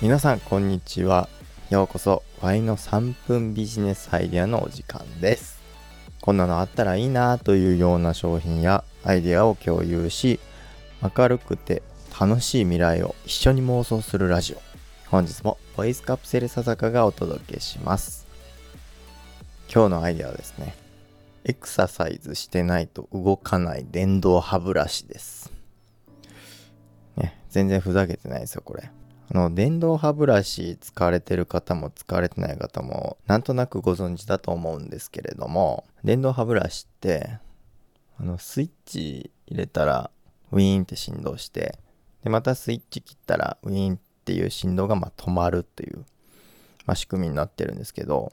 皆さんこんにちは。ようこそ Y の3分ビジネスアイデアのお時間です。こんなのあったらいいなというような商品やアイデアを共有し明るくて楽しい未来を一緒に妄想するラジオ。本日もボイスカプセルささかがお届けします。今日のアイデアはですねエクササイズしてないと動かない電動歯ブラシです。ね全然ふざけてないですよこれ。あの電動歯ブラシ使われてる方も使われてない方もなんとなくご存知だと思うんですけれども電動歯ブラシってあのスイッチ入れたらウィーンって振動してでまたスイッチ切ったらウィーンっていう振動がま止まるっていう、まあ、仕組みになってるんですけど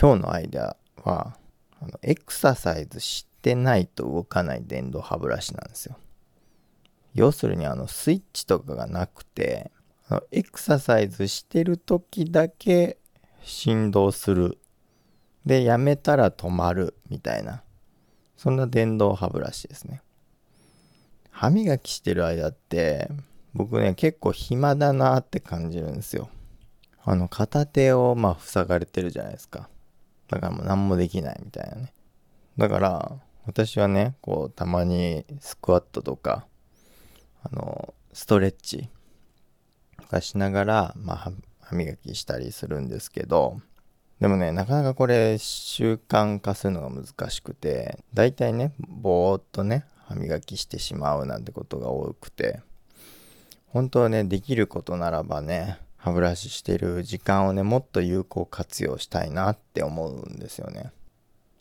今日のアイデアはあのエクササイズしてないと動かない電動歯ブラシなんですよ。要するにあのスイッチとかがなくてエクササイズしてる時だけ振動する。で、やめたら止まるみたいな。そんな電動歯ブラシですね。歯磨きしてる間って、僕ね、結構暇だなって感じるんですよ。あの、片手をまあ塞がれてるじゃないですか。だからもう何もできないみたいなね。だから、私はね、こう、たまにスクワットとか、あの、ストレッチかしながら、まあ、歯磨きしたりするんですけど、でもね、なかなかこれ習慣化するのが難しくて、だいたいね、ぼーっとね、歯磨きしてしまうなんてことが多くて、本当はね、できることならばね、歯ブラシしてる時間をね、もっと有効活用したいなって思うんですよね。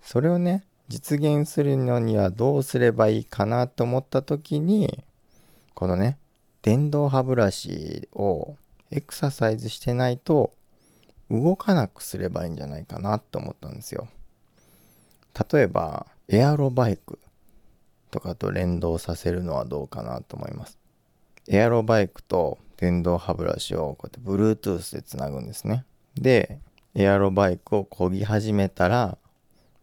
それをね、実現するのにはどうすればいいかなと思った時に、このね、電動歯ブラシをエクササイズしてないと動かなくすればいいんじゃないかなって思ったんですよ。例えば、エアロバイクとかと連動させるのはどうかなと思います。エアロバイクと電動歯ブラシをこうやって Bluetooth でつなぐんですね。で、エアロバイクを漕ぎ始めたら、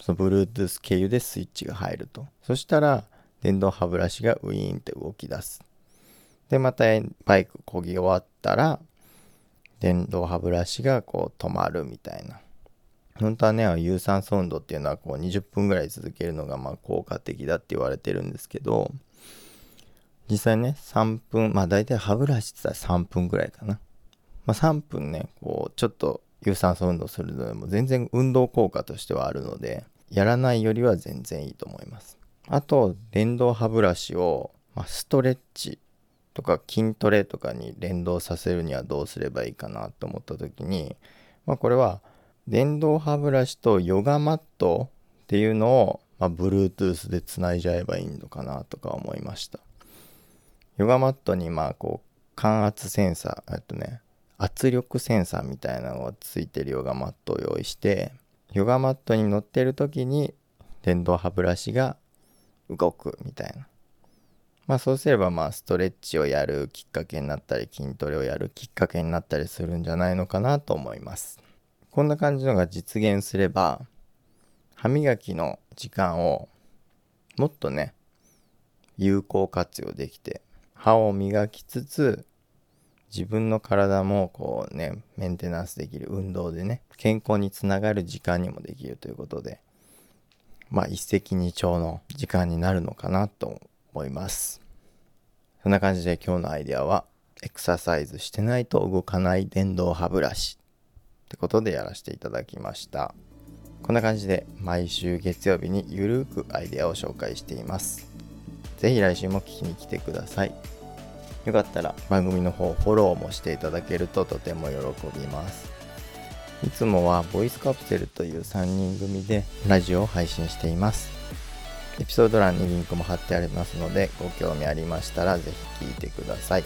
その Bluetooth 経由でスイッチが入ると。そしたら、電動歯ブラシがウィーンって動き出す。で、またバイク漕ぎ終わったら、電動歯ブラシがこう止まるみたいな。本当はね、有酸素運動っていうのはこう20分ぐらい続けるのがまあ効果的だって言われてるんですけど、実際ね、3分、まあ大体歯ブラシって言ったら3分ぐらいかな。まあ3分ね、こうちょっと有酸素運動するのでも全然運動効果としてはあるので、やらないよりは全然いいと思います。あと、電動歯ブラシを、まあ、ストレッチとか筋トレとかに連動させるにはどうすればいいかなと思った時に、まあ、これは電動歯ブラシとヨガマットっていうのを、まあ、Bluetooth でつないじゃえばいいのかなとか思いました。ヨガマットにまあこう感圧センサー、えっとね、圧力センサーみたいなのがついてるヨガマットを用意して、ヨガマットに乗ってる時に電動歯ブラシが動くみたいな。まあそうすればまあストレッチをやるきっかけになったり筋トレをやるきっかけになったりするんじゃないのかなと思います。こんな感じのが実現すれば歯磨きの時間をもっとね有効活用できて歯を磨きつつ自分の体もこうねメンテナンスできる運動でね健康につながる時間にもできるということでまあ一石二鳥の時間になるのかなと思います。そんな感じで今日のアイデアは、エクササイズしてないと動かない電動歯ブラシってことでやらせていただきました。こんな感じで毎週月曜日にゆるくアイデアを紹介しています。ぜひ来週も聞きに来てください。よかったら番組の方フォローもしていただけるととても喜びます。いつもはボイスカプセルという3人組でラジオを配信しています。エピソード欄にリンクも貼ってありますので、ご興味ありましたらぜひ聴いてください。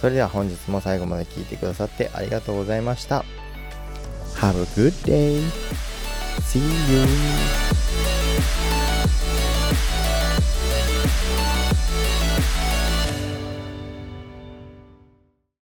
それでは本日も最後まで聴いてくださってありがとうございました。Have a good day! See you!